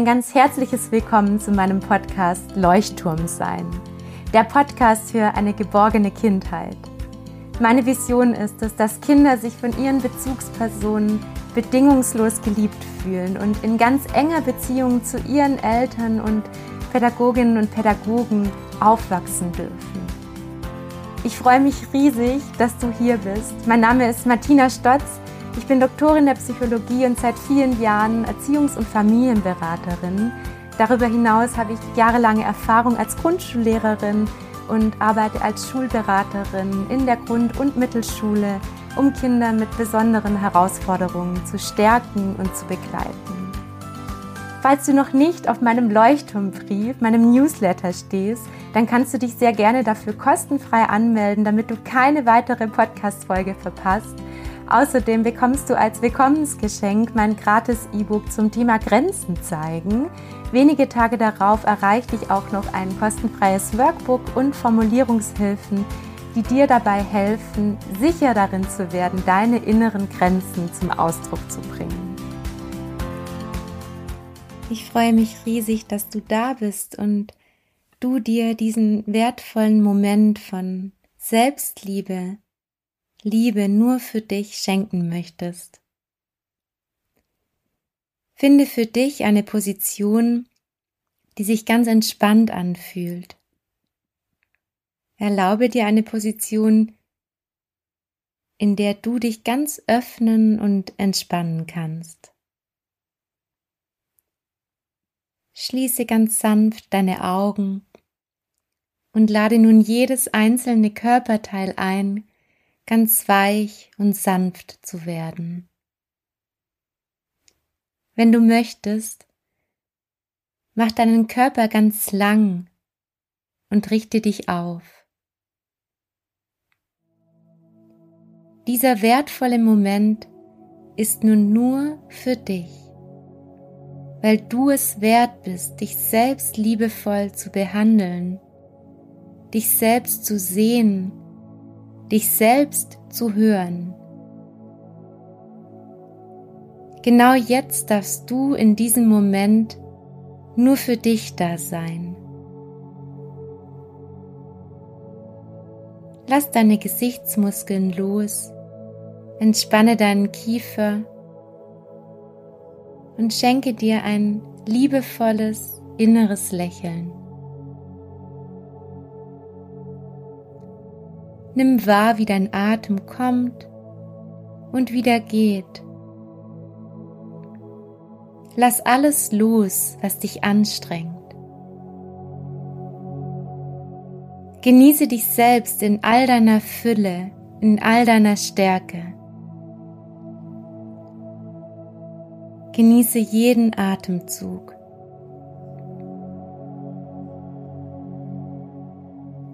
ein ganz herzliches Willkommen zu meinem Podcast Leuchtturm sein. Der Podcast für eine geborgene Kindheit. Meine Vision ist es, dass Kinder sich von ihren Bezugspersonen bedingungslos geliebt fühlen und in ganz enger Beziehung zu ihren Eltern und Pädagoginnen und Pädagogen aufwachsen dürfen. Ich freue mich riesig, dass du hier bist. Mein Name ist Martina Stotz. Ich bin Doktorin der Psychologie und seit vielen Jahren Erziehungs- und Familienberaterin. Darüber hinaus habe ich jahrelange Erfahrung als Grundschullehrerin und arbeite als Schulberaterin in der Grund- und Mittelschule, um Kinder mit besonderen Herausforderungen zu stärken und zu begleiten. Falls du noch nicht auf meinem Leuchtturmbrief, meinem Newsletter stehst, dann kannst du dich sehr gerne dafür kostenfrei anmelden, damit du keine weitere Podcast-Folge verpasst. Außerdem bekommst du als Willkommensgeschenk mein gratis E-Book zum Thema Grenzen zeigen. Wenige Tage darauf erreicht dich auch noch ein kostenfreies Workbook und Formulierungshilfen, die dir dabei helfen, sicher darin zu werden, deine inneren Grenzen zum Ausdruck zu bringen. Ich freue mich riesig, dass du da bist und du dir diesen wertvollen Moment von Selbstliebe, Liebe nur für dich schenken möchtest. Finde für dich eine Position, die sich ganz entspannt anfühlt. Erlaube dir eine Position, in der du dich ganz öffnen und entspannen kannst. Schließe ganz sanft deine Augen und lade nun jedes einzelne Körperteil ein, ganz weich und sanft zu werden. Wenn du möchtest, mach deinen Körper ganz lang und richte dich auf. Dieser wertvolle Moment ist nun nur für dich, weil du es wert bist, dich selbst liebevoll zu behandeln, dich selbst zu sehen dich selbst zu hören. Genau jetzt darfst du in diesem Moment nur für dich da sein. Lass deine Gesichtsmuskeln los, entspanne deinen Kiefer und schenke dir ein liebevolles inneres Lächeln. Nimm wahr, wie dein Atem kommt und wieder geht. Lass alles los, was dich anstrengt. Genieße dich selbst in all deiner Fülle, in all deiner Stärke. Genieße jeden Atemzug.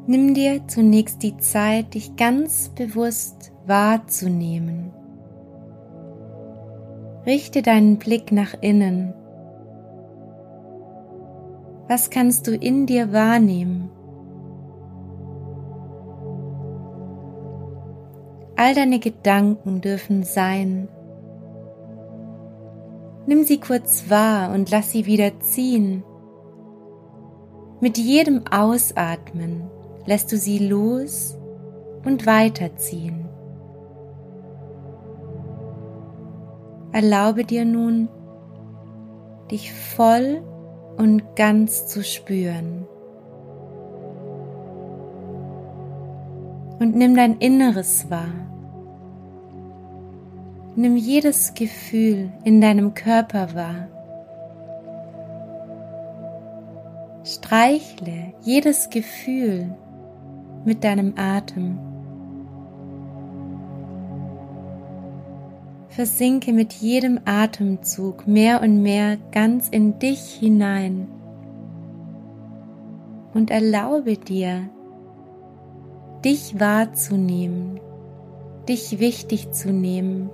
Nimm dir zunächst die Zeit, dich ganz bewusst wahrzunehmen. Richte deinen Blick nach innen. Was kannst du in dir wahrnehmen? All deine Gedanken dürfen sein. Nimm sie kurz wahr und lass sie wieder ziehen. Mit jedem Ausatmen lässt du sie los und weiterziehen. Erlaube dir nun, dich voll und ganz zu spüren. Und nimm dein Inneres wahr. Nimm jedes Gefühl in deinem Körper wahr. Streichle jedes Gefühl mit deinem Atem. Versinke mit jedem Atemzug mehr und mehr ganz in dich hinein und erlaube dir, dich wahrzunehmen, dich wichtig zu nehmen.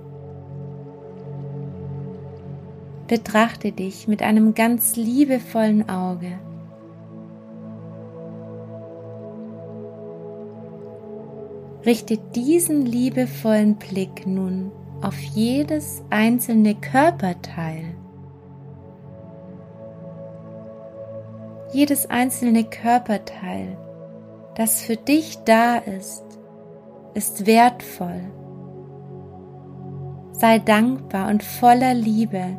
Betrachte dich mit einem ganz liebevollen Auge. Richte diesen liebevollen Blick nun auf jedes einzelne Körperteil. jedes einzelne Körperteil, das für dich da ist, ist wertvoll. Sei dankbar und voller Liebe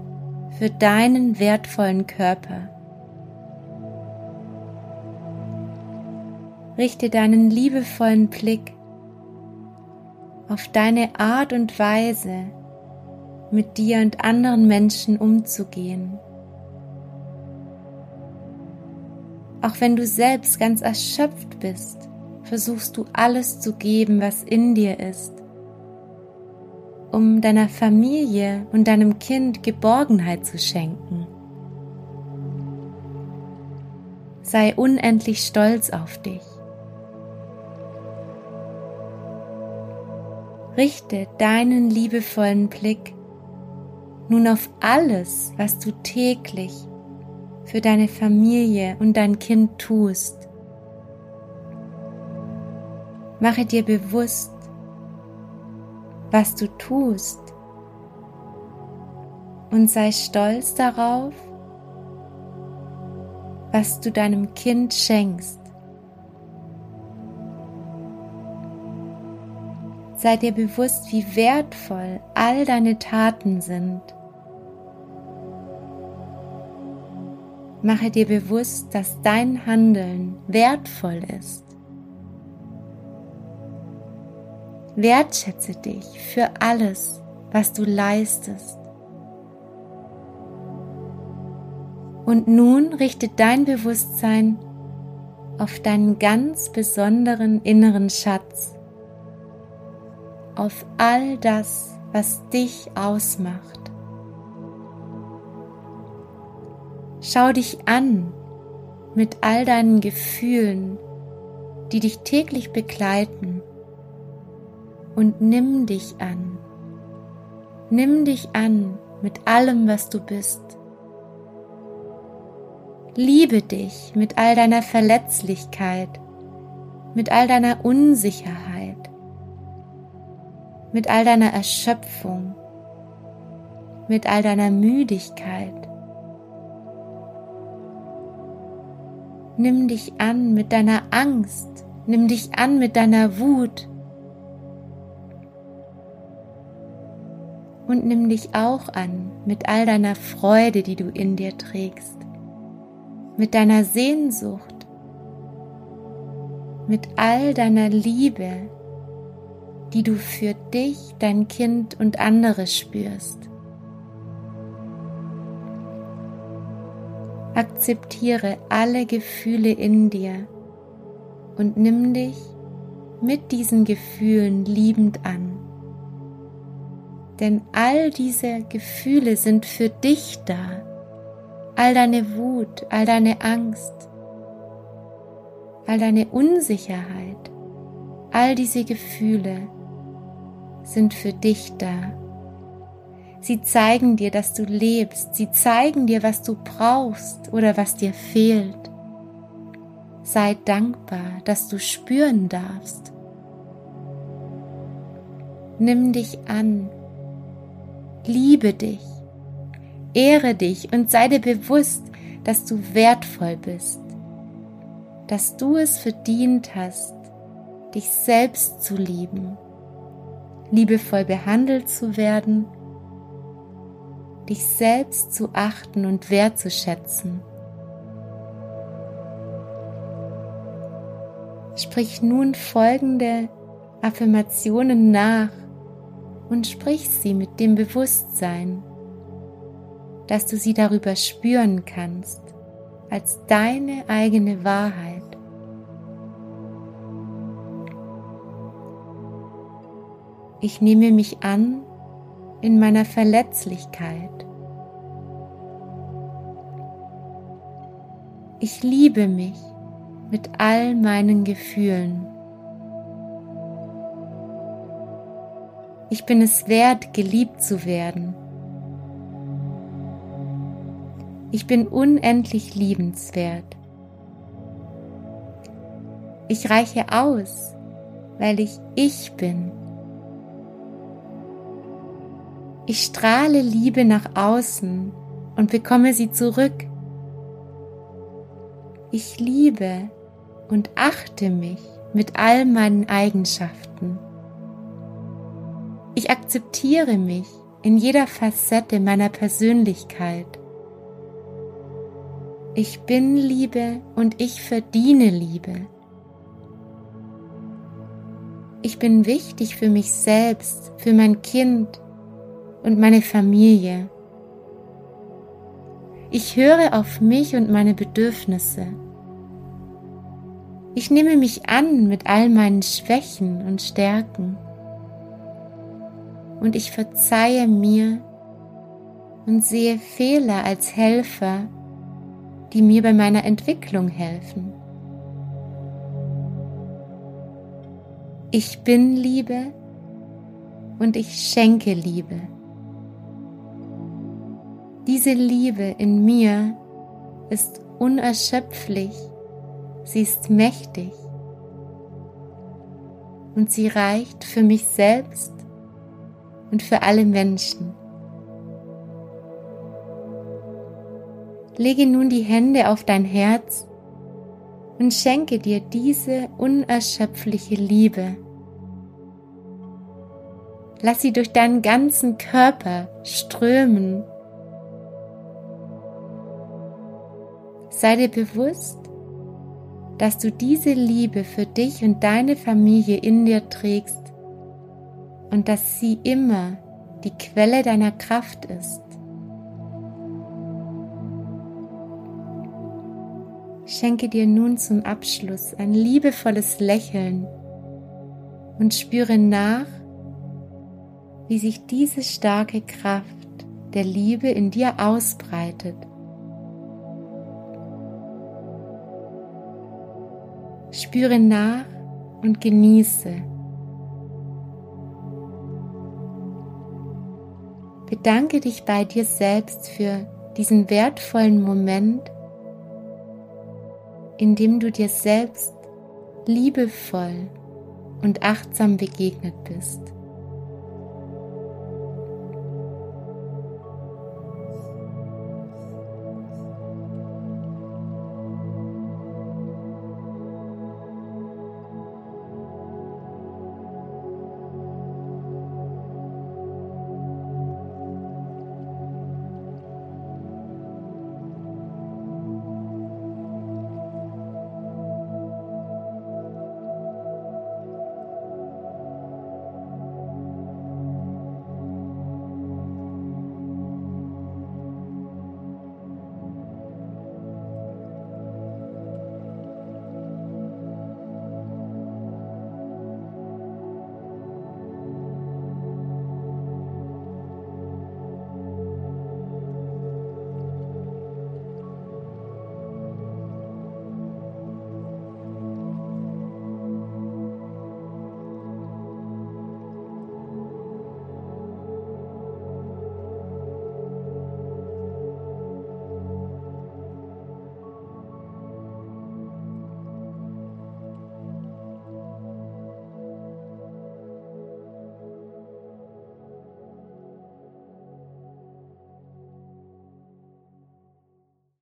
für deinen wertvollen Körper. Richte deinen liebevollen Blick auf deine Art und Weise, mit dir und anderen Menschen umzugehen. Auch wenn du selbst ganz erschöpft bist, versuchst du alles zu geben, was in dir ist, um deiner Familie und deinem Kind Geborgenheit zu schenken. Sei unendlich stolz auf dich. Richte deinen liebevollen Blick nun auf alles, was du täglich für deine Familie und dein Kind tust. Mache dir bewusst, was du tust und sei stolz darauf, was du deinem Kind schenkst. Sei dir bewusst, wie wertvoll all deine Taten sind. Mache dir bewusst, dass dein Handeln wertvoll ist. Wertschätze dich für alles, was du leistest. Und nun richte dein Bewusstsein auf deinen ganz besonderen inneren Schatz auf all das, was dich ausmacht. Schau dich an mit all deinen Gefühlen, die dich täglich begleiten und nimm dich an. Nimm dich an mit allem, was du bist. Liebe dich mit all deiner Verletzlichkeit, mit all deiner Unsicherheit, mit all deiner Erschöpfung, mit all deiner Müdigkeit. Nimm dich an mit deiner Angst, nimm dich an mit deiner Wut und nimm dich auch an mit all deiner Freude, die du in dir trägst, mit deiner Sehnsucht, mit all deiner Liebe, die du für dich, dein Kind und andere spürst. Akzeptiere alle Gefühle in dir und nimm dich mit diesen Gefühlen liebend an. Denn all diese Gefühle sind für dich da. All deine Wut, all deine Angst, all deine Unsicherheit, all diese Gefühle sind für dich da. Sie zeigen dir, dass du lebst. Sie zeigen dir, was du brauchst oder was dir fehlt. Sei dankbar, dass du spüren darfst. Nimm dich an. Liebe dich. Ehre dich und sei dir bewusst, dass du wertvoll bist. Dass du es verdient hast, dich selbst zu lieben liebevoll behandelt zu werden, dich selbst zu achten und wertzuschätzen. Sprich nun folgende Affirmationen nach und sprich sie mit dem Bewusstsein, dass du sie darüber spüren kannst als deine eigene Wahrheit. Ich nehme mich an in meiner Verletzlichkeit. Ich liebe mich mit all meinen Gefühlen. Ich bin es wert, geliebt zu werden. Ich bin unendlich liebenswert. Ich reiche aus, weil ich ich bin. Ich strahle Liebe nach außen und bekomme sie zurück. Ich liebe und achte mich mit all meinen Eigenschaften. Ich akzeptiere mich in jeder Facette meiner Persönlichkeit. Ich bin Liebe und ich verdiene Liebe. Ich bin wichtig für mich selbst, für mein Kind und meine Familie. Ich höre auf mich und meine Bedürfnisse. Ich nehme mich an mit all meinen Schwächen und Stärken. Und ich verzeihe mir und sehe Fehler als Helfer, die mir bei meiner Entwicklung helfen. Ich bin Liebe und ich schenke Liebe. Diese Liebe in mir ist unerschöpflich, sie ist mächtig und sie reicht für mich selbst und für alle Menschen. Lege nun die Hände auf dein Herz und schenke dir diese unerschöpfliche Liebe. Lass sie durch deinen ganzen Körper strömen. Sei dir bewusst, dass du diese Liebe für dich und deine Familie in dir trägst und dass sie immer die Quelle deiner Kraft ist. Schenke dir nun zum Abschluss ein liebevolles Lächeln und spüre nach, wie sich diese starke Kraft der Liebe in dir ausbreitet. Spüre nach und genieße. Bedanke dich bei dir selbst für diesen wertvollen Moment, in dem du dir selbst liebevoll und achtsam begegnet bist.